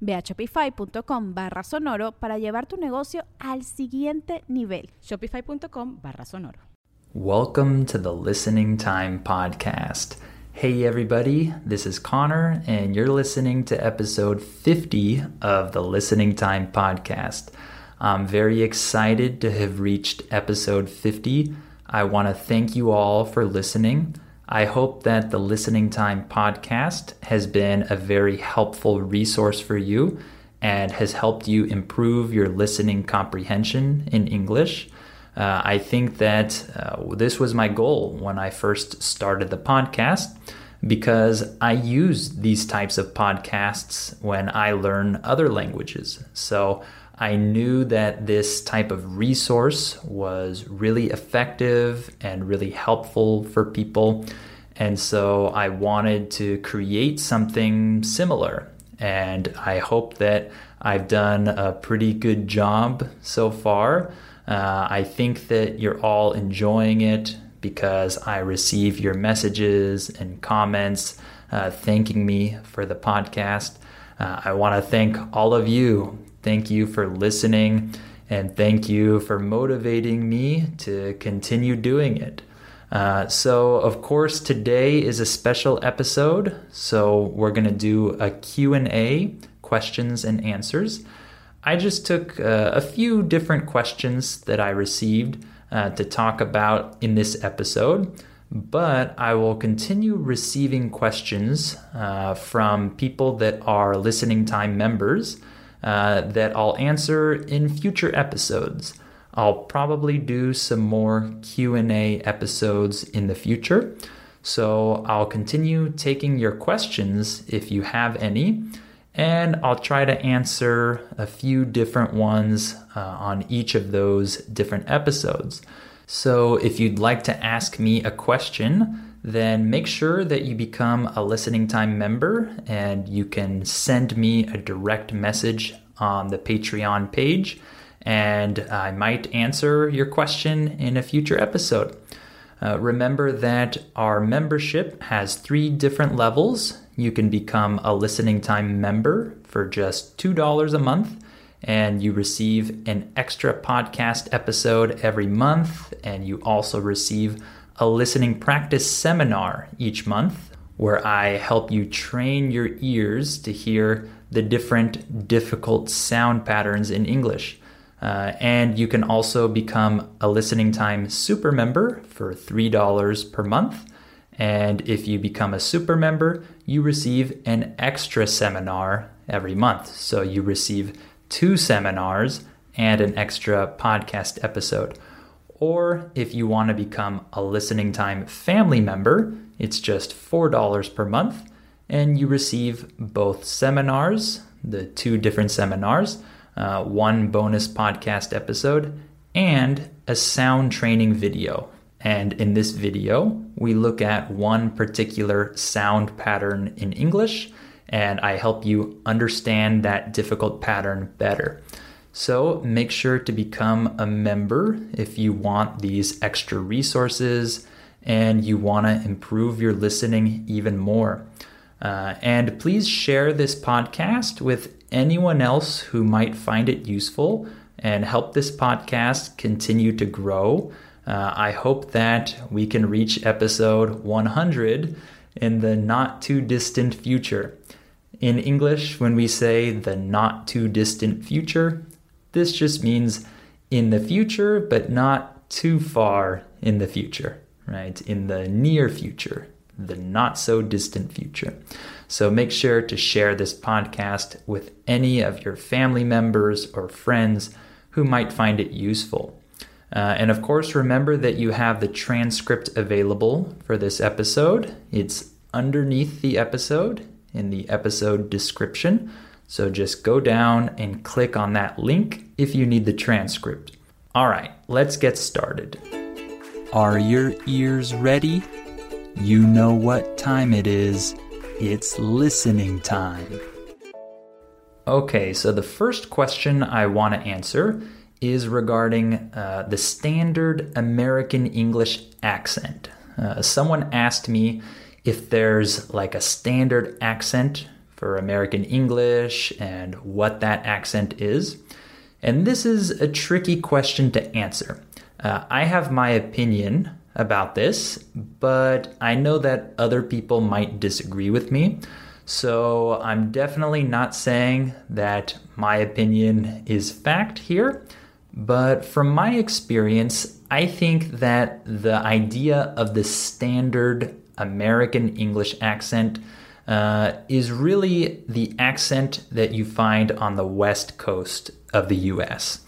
Ve a shopify.com barra sonoro para llevar tu negocio al siguiente nivel. Shopify.com barra sonoro. Welcome to the Listening Time Podcast. Hey everybody, this is Connor, and you're listening to episode 50 of the Listening Time Podcast. I'm very excited to have reached episode 50. I want to thank you all for listening. I hope that the Listening Time podcast has been a very helpful resource for you and has helped you improve your listening comprehension in English. Uh, I think that uh, this was my goal when I first started the podcast because I use these types of podcasts when I learn other languages. So I knew that this type of resource was really effective and really helpful for people. And so I wanted to create something similar. And I hope that I've done a pretty good job so far. Uh, I think that you're all enjoying it because I receive your messages and comments uh, thanking me for the podcast. Uh, I want to thank all of you Thank you for listening and thank you for motivating me to continue doing it. Uh, so, of course, today is a special episode. So, we're going to do a Q&A, questions and answers. I just took uh, a few different questions that I received uh, to talk about in this episode, but I will continue receiving questions uh, from people that are listening time members uh, that I'll answer in future episodes. I'll probably do some more Q&A episodes in the future. So I'll continue taking your questions if you have any, and I'll try to answer a few different ones uh, on each of those different episodes. So if you'd like to ask me a question, then make sure that you become a listening time member and you can send me a direct message on the Patreon page and I might answer your question in a future episode. Uh, remember that our membership has three different levels. You can become a listening time member for just $2 a month, and you receive an extra podcast episode every month, and you also receive a listening practice seminar each month where I help you train your ears to hear the different difficult sound patterns in English. Uh, and you can also become a listening time super member for $3 per month. And if you become a super member, you receive an extra seminar every month. So you receive two seminars and an extra podcast episode. Or if you want to become a listening time family member, it's just $4 per month, and you receive both seminars, the two different seminars, uh, one bonus podcast episode, and a sound training video. And in this video, we look at one particular sound pattern in English, and I help you understand that difficult pattern better. So make sure to become a member if you want these extra resources and you want to improve your listening even more. Uh, and please share this podcast with anyone else who might find it useful and help this podcast continue to grow. Uh, I hope that we can reach episode 100 in the not too distant future. In English, when we say the not too distant future, this just means in the future, but not too far in the future. right? In the near future, the not so distant future. So make sure to share this podcast with any of your family members or friends who might find it useful. Uh, and of course, remember that you have the transcript available for this episode. It's underneath the episode in the episode description. So just go down and click on that link if you need the transcript. All right, let's get started. Are your ears ready? You know what time it is. It's listening time. Okay, so the first question I want to answer is regarding uh, the standard American English accent. Uh, someone asked me if there's like a standard accent for American English and what that accent is. And this is a tricky question to answer. Uh, I have my opinion about this, but I know that other people might disagree with me. So I'm definitely not saying that my opinion is fact here. But from my experience, I think that the idea of the standard American English accent uh, is really the accent that you find on the west coast of the US.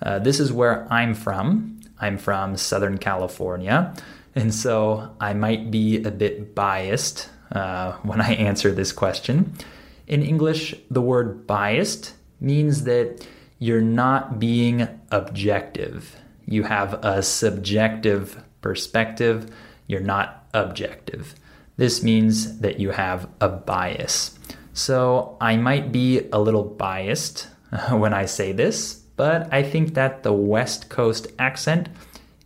Uh, this is where I'm from. I'm from Southern California, and so I might be a bit biased uh, when I answer this question. In English, the word biased means that you're not being objective. You have a subjective perspective, you're not objective. This means that you have a bias. So I might be a little biased when I say this, but I think that the West Coast accent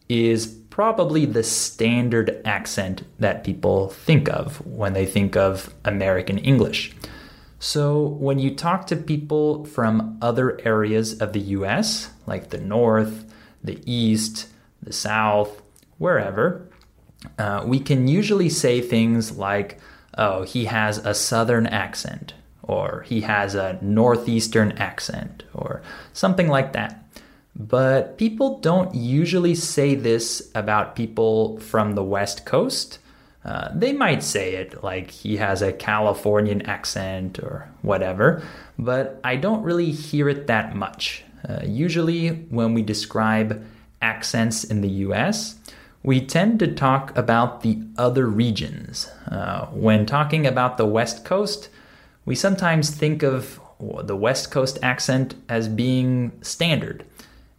is probably the standard accent that people think of when they think of American English. So, when you talk to people from other areas of the US, like the North, the East, the South, wherever, uh, we can usually say things like, oh, he has a Southern accent, or he has a Northeastern accent, or something like that. But people don't usually say this about people from the West Coast uh, they might say it like he has a Californian accent or whatever, but I don't really hear it that much. Uh, usually, when we describe accents in the US, we tend to talk about the other regions. Uh, when talking about the West Coast, we sometimes think of the West Coast accent as being standard.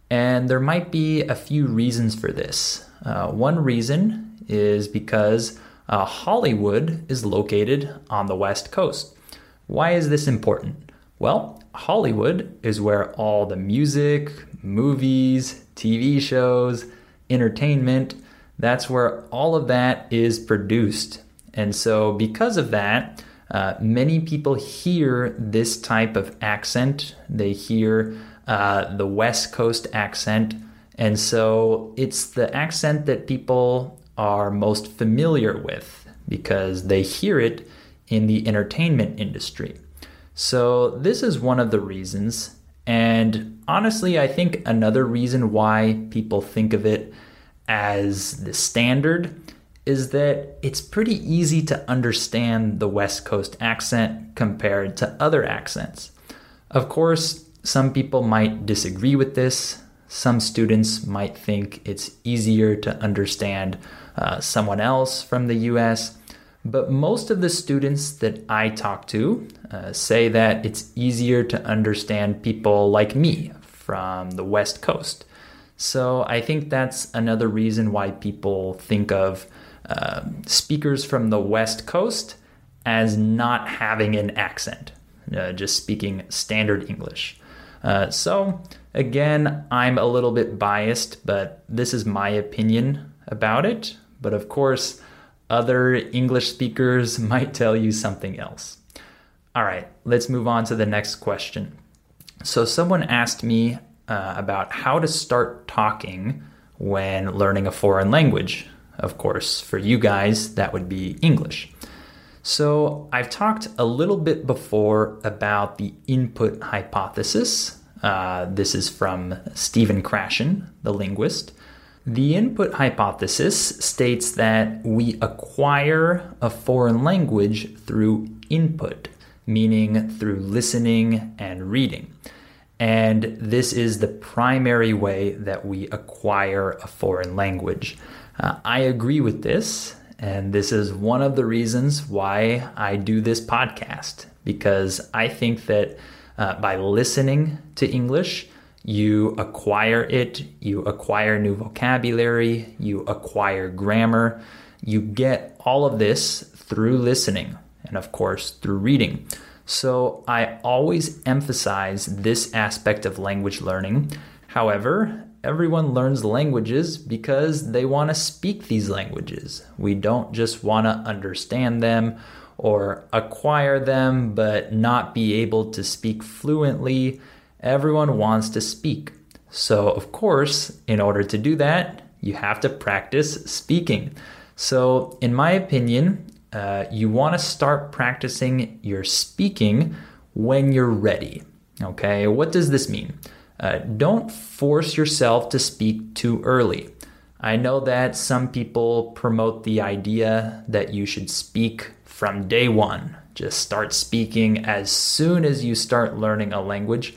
And there might be a few reasons for this. Uh, one reason is because uh, Hollywood is located on the West Coast. Why is this important? Well, Hollywood is where all the music, movies, TV shows, entertainment, that's where all of that is produced. And so, because of that, uh, many people hear this type of accent. They hear uh, the West Coast accent. And so, it's the accent that people are most familiar with because they hear it in the entertainment industry. So, this is one of the reasons. And honestly, I think another reason why people think of it as the standard is that it's pretty easy to understand the West Coast accent compared to other accents. Of course, some people might disagree with this. Some students might think it's easier to understand uh, someone else from the US. But most of the students that I talk to uh, say that it's easier to understand people like me from the West Coast. So I think that's another reason why people think of uh, speakers from the West Coast as not having an accent, uh, just speaking standard English. Uh, so, again, I'm a little bit biased, but this is my opinion about it. But of course, other English speakers might tell you something else. All right, let's move on to the next question. So, someone asked me uh, about how to start talking when learning a foreign language. Of course, for you guys, that would be English. So, I've talked a little bit before about the input hypothesis. Uh, this is from Stephen Krashen, the linguist. The input hypothesis states that we acquire a foreign language through input, meaning through listening and reading. And this is the primary way that we acquire a foreign language. Uh, I agree with this, and this is one of the reasons why I do this podcast, because I think that uh, by listening to English, you acquire it, you acquire new vocabulary, you acquire grammar. You get all of this through listening and, of course, through reading. So I always emphasize this aspect of language learning. However, everyone learns languages because they want to speak these languages. We don't just want to understand them or acquire them but not be able to speak fluently. Everyone wants to speak. So, of course, in order to do that, you have to practice speaking. So, in my opinion, uh, you want to start practicing your speaking when you're ready. Okay, what does this mean? Uh, don't force yourself to speak too early. I know that some people promote the idea that you should speak from day one. Just start speaking as soon as you start learning a language.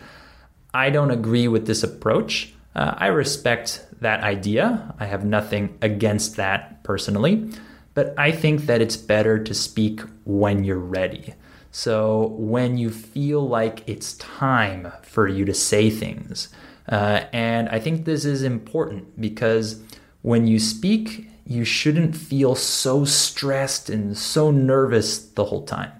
I don't agree with this approach. Uh, I respect that idea. I have nothing against that personally but I think that it's better to speak when you're ready. So, when you feel like it's time for you to say things. Uh, and I think this is important because when you speak, you shouldn't feel so stressed and so nervous the whole time.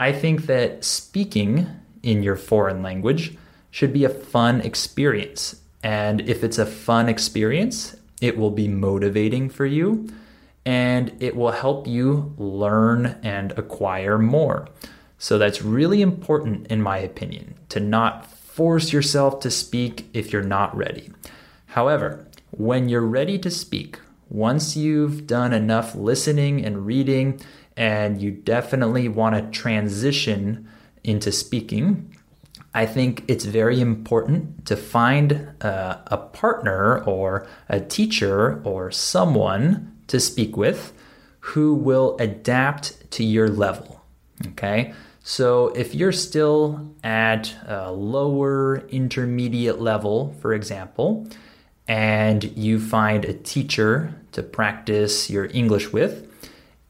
I think that speaking in your foreign language should be a fun experience. And if it's a fun experience, it will be motivating for you and it will help you learn and acquire more. So that's really important, in my opinion, to not force yourself to speak if you're not ready. However, when you're ready to speak, once you've done enough listening and reading, and you definitely want to transition into speaking, I think it's very important to find uh, a partner or a teacher or someone to speak with who will adapt to your level. Okay. So if you're still at a lower intermediate level, for example, and you find a teacher to practice your English with,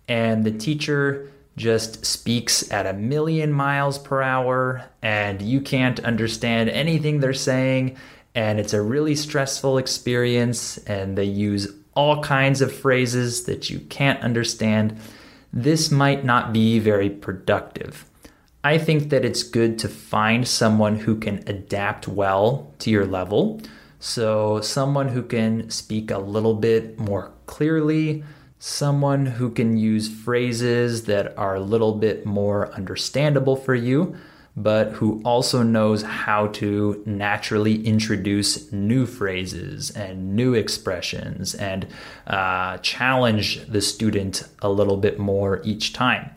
and the teacher just speaks at a million miles per hour, and you can't understand anything they're saying, and it's a really stressful experience, and they use all kinds of phrases that you can't understand, this might not be very productive. I think that it's good to find someone who can adapt well to your level. So, someone who can speak a little bit more clearly, someone who can use phrases that are a little bit more understandable for you but who also knows how to naturally introduce new phrases and new expressions and uh, challenge the student a little bit more each time.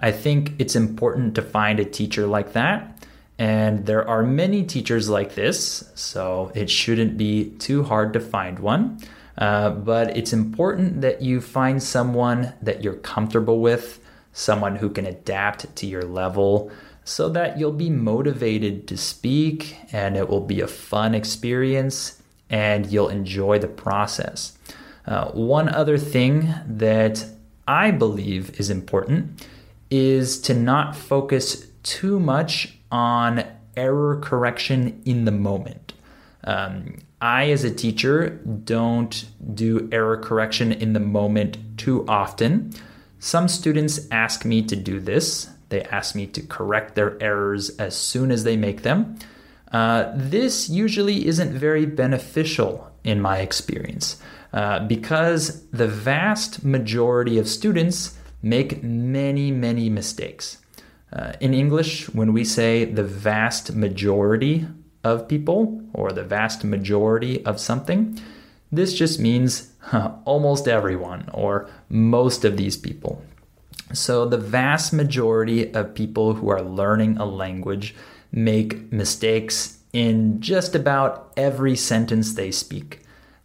I think it's important to find a teacher like that. And there are many teachers like this, so it shouldn't be too hard to find one. Uh, but it's important that you find someone that you're comfortable with, someone who can adapt to your level so that you'll be motivated to speak and it will be a fun experience and you'll enjoy the process. Uh, one other thing that I believe is important is to not focus too much on error correction in the moment. Um, I, as a teacher, don't do error correction in the moment too often. Some students ask me to do this, they ask me to correct their errors as soon as they make them. Uh, this usually isn't very beneficial in my experience uh, because the vast majority of students make many, many mistakes. Uh, in English, when we say the vast majority of people or the vast majority of something, this just means almost everyone or most of these people. So, the vast majority of people who are learning a language make mistakes in just about every sentence they speak.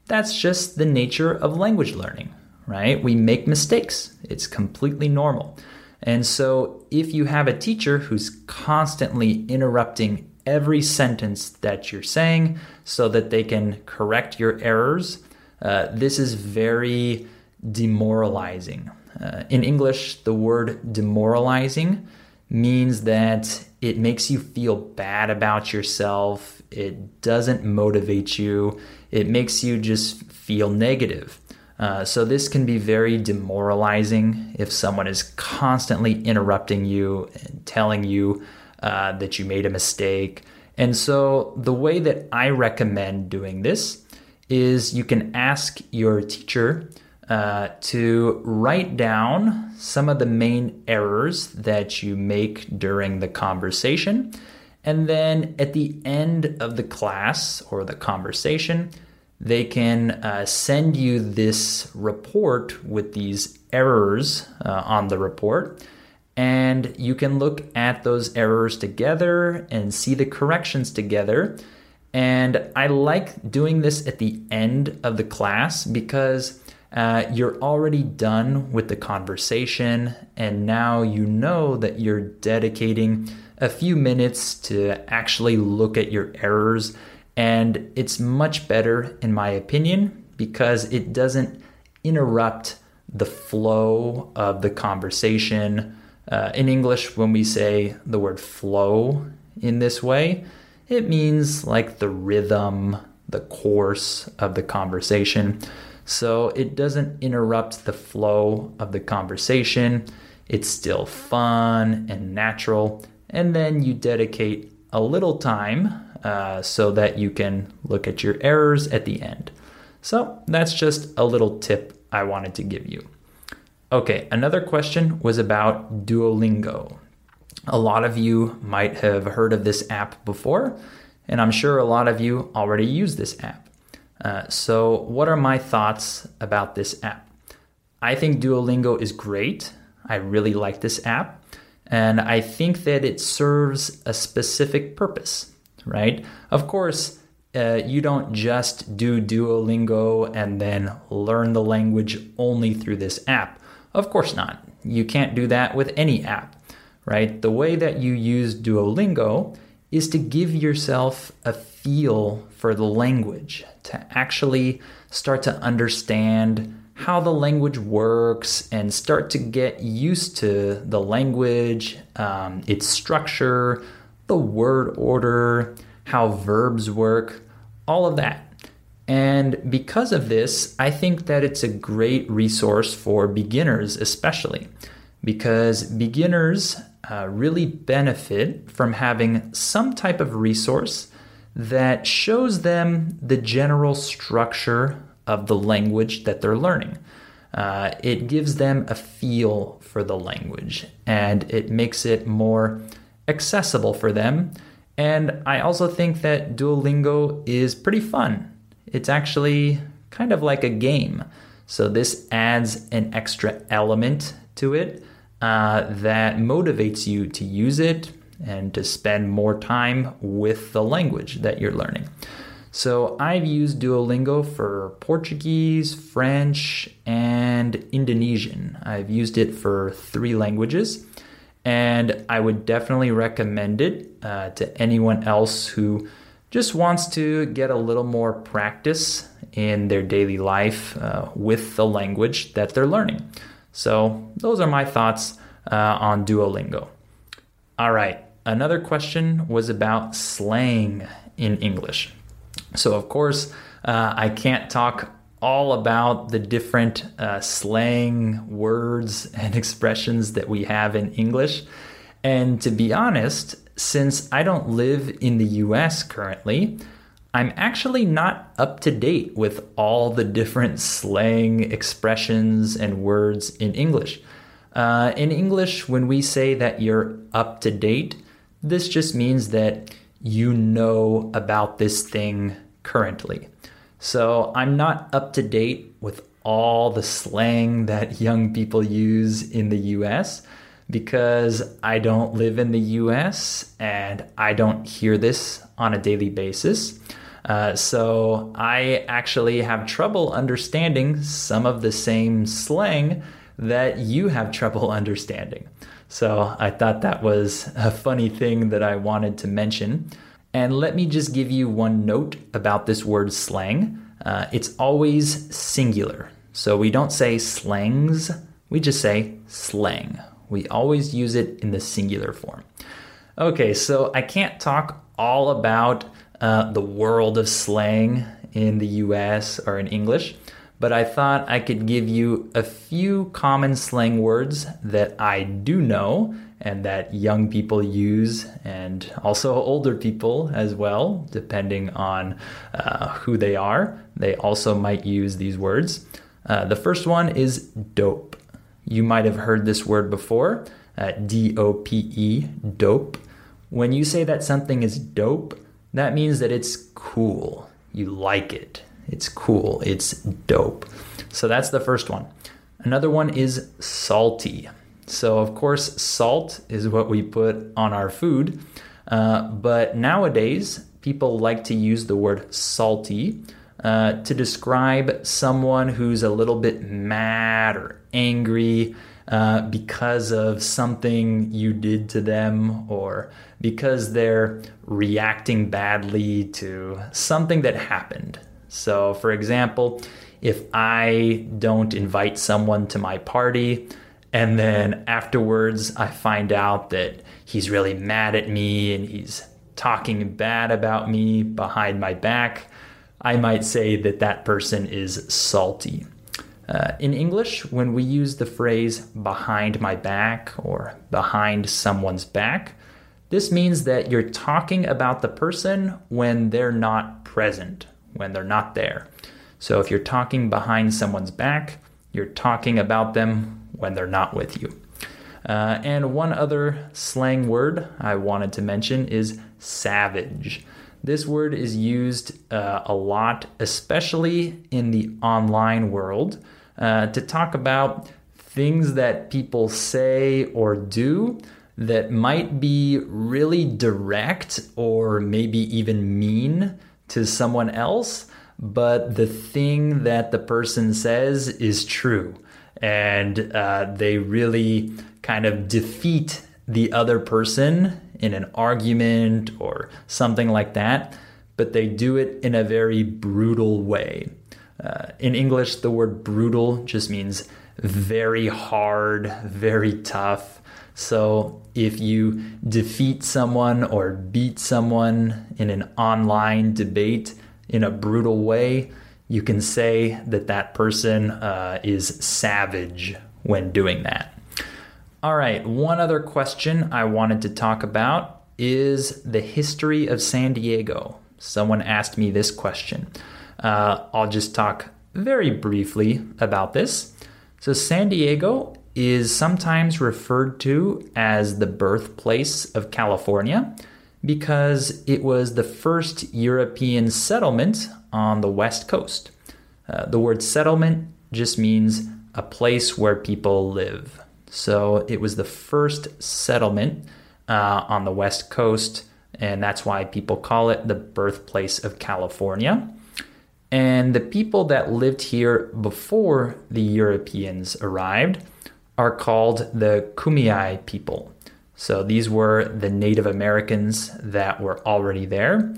that's just the nature of language learning, right? We make mistakes, it's completely normal. And so, if you have a teacher who's constantly interrupting every sentence that you're saying so that they can correct your errors, uh, this is very demoralizing. Uh, in English, the word demoralizing means that it makes you feel bad about yourself, it doesn't motivate you, it makes you just feel negative. Uh, so, this can be very demoralizing if someone is constantly interrupting you and telling you uh, that you made a mistake. And so, the way that I recommend doing this is you can ask your teacher uh, to write down some of the main errors that you make during the conversation. And then at the end of the class or the conversation, they can uh, send you this report with these errors uh, on the report. And you can look at those errors together and see the corrections together. And I like doing this at the end of the class because uh, you're already done with the conversation, and now you know that you're dedicating a few minutes to actually look at your errors. And it's much better, in my opinion, because it doesn't interrupt the flow of the conversation. Uh, in English, when we say the word flow in this way, it means like the rhythm, the course of the conversation. So it doesn't interrupt the flow of the conversation. It's still fun and natural. And then you dedicate a little time uh, so that you can look at your errors at the end. So that's just a little tip I wanted to give you. Okay, another question was about Duolingo. A lot of you might have heard of this app before, and I'm sure a lot of you already use this app. Uh, so, what are my thoughts about this app? I think Duolingo is great. I really like this app. And I think that it serves a specific purpose, right? Of course, uh, you don't just do Duolingo and then learn the language only through this app. Of course not. You can't do that with any app, right? The way that you use Duolingo is to give yourself a feel for the language, to actually start to understand how the language works and start to get used to the language, um, its structure, the word order, how verbs work, all of that. And because of this, I think that it's a great resource for beginners, especially because beginners uh, really benefit from having some type of resource that shows them the general structure of the language that they're learning. Uh, it gives them a feel for the language and it makes it more accessible for them. And I also think that Duolingo is pretty fun. It's actually kind of like a game. So this adds an extra element to it uh, that motivates you to use it and to spend more time with the language that you're learning. So I've used Duolingo for Portuguese, French, and Indonesian. I've used it for three languages, and I would definitely recommend it uh, to anyone else who just wants to get a little more practice in their daily life uh, with the language that they're learning. So, those are my thoughts uh, on Duolingo. All right, another question was about slang in English. So, of course, uh, I can't talk all about the different uh, slang words and expressions that we have in English. And to be honest, since I don't live in the US currently, I'm actually not up to date with all the different slang expressions and words in English. Uh, in English, when we say that you're up to date, this just means that you know about this thing currently. So I'm not up to date with all the slang that young people use in the US because I don't live in the US and I don't hear this on a daily basis. Uh, so I actually have trouble understanding some of the same slang that you have trouble understanding. So I thought that was a funny thing that I wanted to mention. And let me just give you one note about this word slang. Uh, it's always singular. So we don't say slangs, we just say slang. We always use it in the singular form. Okay, so I can't talk all about uh, the world of slang in the US or in English, but I thought I could give you a few common slang words that I do know and that young people use, and also older people as well, depending on uh, who they are. They also might use these words. Uh, the first one is dope. You might have heard this word before uh, D O P E, dope. When you say that something is dope, that means that it's cool. You like it. It's cool. It's dope. So that's the first one. Another one is salty. So, of course, salt is what we put on our food. Uh, but nowadays, people like to use the word salty uh, to describe someone who's a little bit mad or angry uh, because of something you did to them or because they're reacting badly to something that happened. So, for example, if I don't invite someone to my party, and then afterwards I find out that he's really mad at me and he's talking bad about me behind my back, I might say that that person is salty. Uh, in English, when we use the phrase behind my back or behind someone's back, this means that you're talking about the person when they're not present when they're not there. So if you're talking behind someone's back, you're talking about them when they're not with you. Uh, and one other slang word I wanted to mention is savage. This word is used uh, a lot, especially in the online world, uh, to talk about things that people say or do that might be really direct or maybe even mean to someone else, but the thing that the person says is true. And uh, they really kind of defeat the other person in an argument or something like that, but they do it in a very brutal way. Uh, in English, the word brutal just means very hard, very tough. So if you defeat someone or beat someone in an online debate in a brutal way, you can say that that person uh, is savage when doing that. All right, one other question I wanted to talk about is the history of San Diego. Someone asked me this question. Uh, I'll just talk very briefly about this. So, San Diego is sometimes referred to as the birthplace of California because it was the first European settlement on the West Coast. Uh, the word settlement just means a place where people live. So it was the first settlement uh, on the West Coast, and that's why people call it the birthplace of California. And the people that lived here before the Europeans arrived are called the Kumeyaay people. So these were the Native Americans that were already there.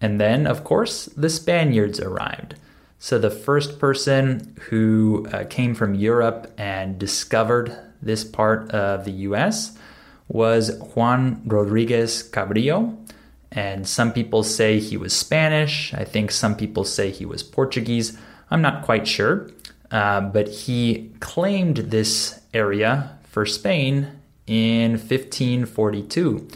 And then, of course, the Spaniards arrived. So the first person who uh, came from Europe and discovered this part of the US was Juan Rodriguez Cabrillo. And some people say he was Spanish. I think some people say he was Portuguese. I'm not quite sure. Uh, but he claimed this area for Spain in 1542.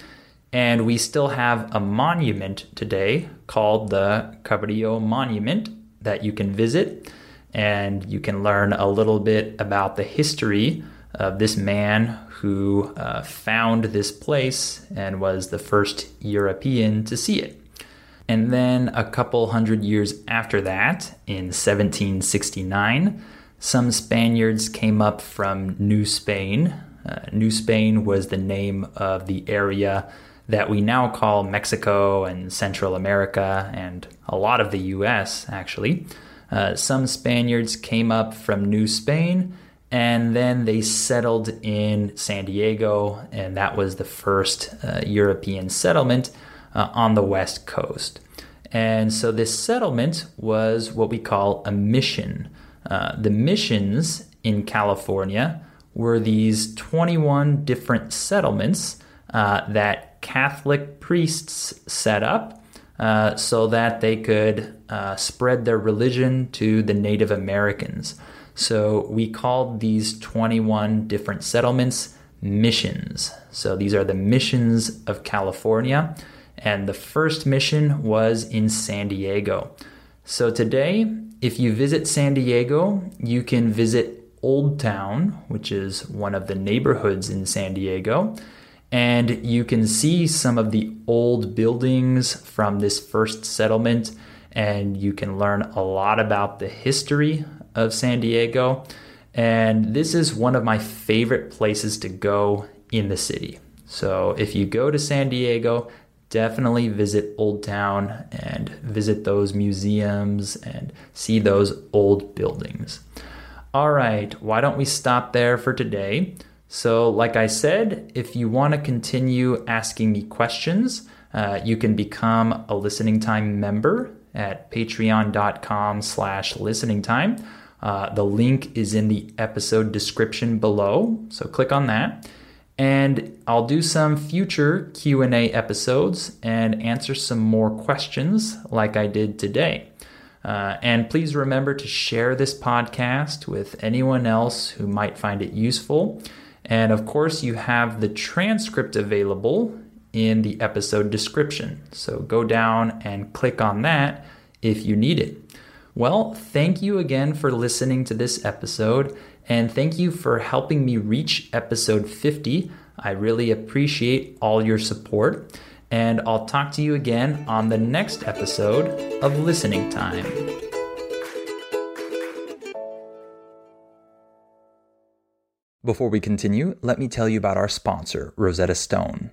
And we still have a monument today called the Cabrillo Monument that you can visit. And you can learn a little bit about the history of this man who uh, found this place and was the first European to see it. And then a couple hundred years after that, in 1769, some Spaniards came up from New Spain. Uh, New Spain was the name of the area that we now call Mexico and Central America and a lot of the US, actually. Uh, some Spaniards came up from New Spain and then they settled in San Diego, and that was the first uh, European settlement uh, on the West Coast. And so this settlement was what we call a mission. Uh, the missions in California were these 21 different settlements uh, that Catholic priests set up uh, so that they could uh, spread their religion to the Native Americans. So we called these 21 different settlements missions. So these are the missions of California. And the first mission was in San Diego. So today, if you visit San Diego, you can visit Old Town, which is one of the neighborhoods in San Diego. And you can see some of the old buildings from this first settlement, and you can learn a lot about the history of San Diego. And this is one of my favorite places to go in the city. So if you go to San Diego, definitely visit Old Town and visit those museums and see those old buildings. All right, why don't we stop there for today? So, like I said, if you want to continue asking me questions, uh, you can become a listening time member at patreon.com slash listening time. Uh, the link is in the episode description below, so click on that. And I'll do some future Q&A episodes and answer some more questions like I did today. Uh, and please remember to share this podcast with anyone else who might find it useful. And of course, you have the transcript available in the episode description. So go down and click on that if you need it. Well, thank you again for listening to this episode, and thank you for helping me reach episode 50. I really appreciate all your support, and I'll talk to you again on the next episode of Listening Time. Before we continue, let me tell you about our sponsor, Rosetta Stone.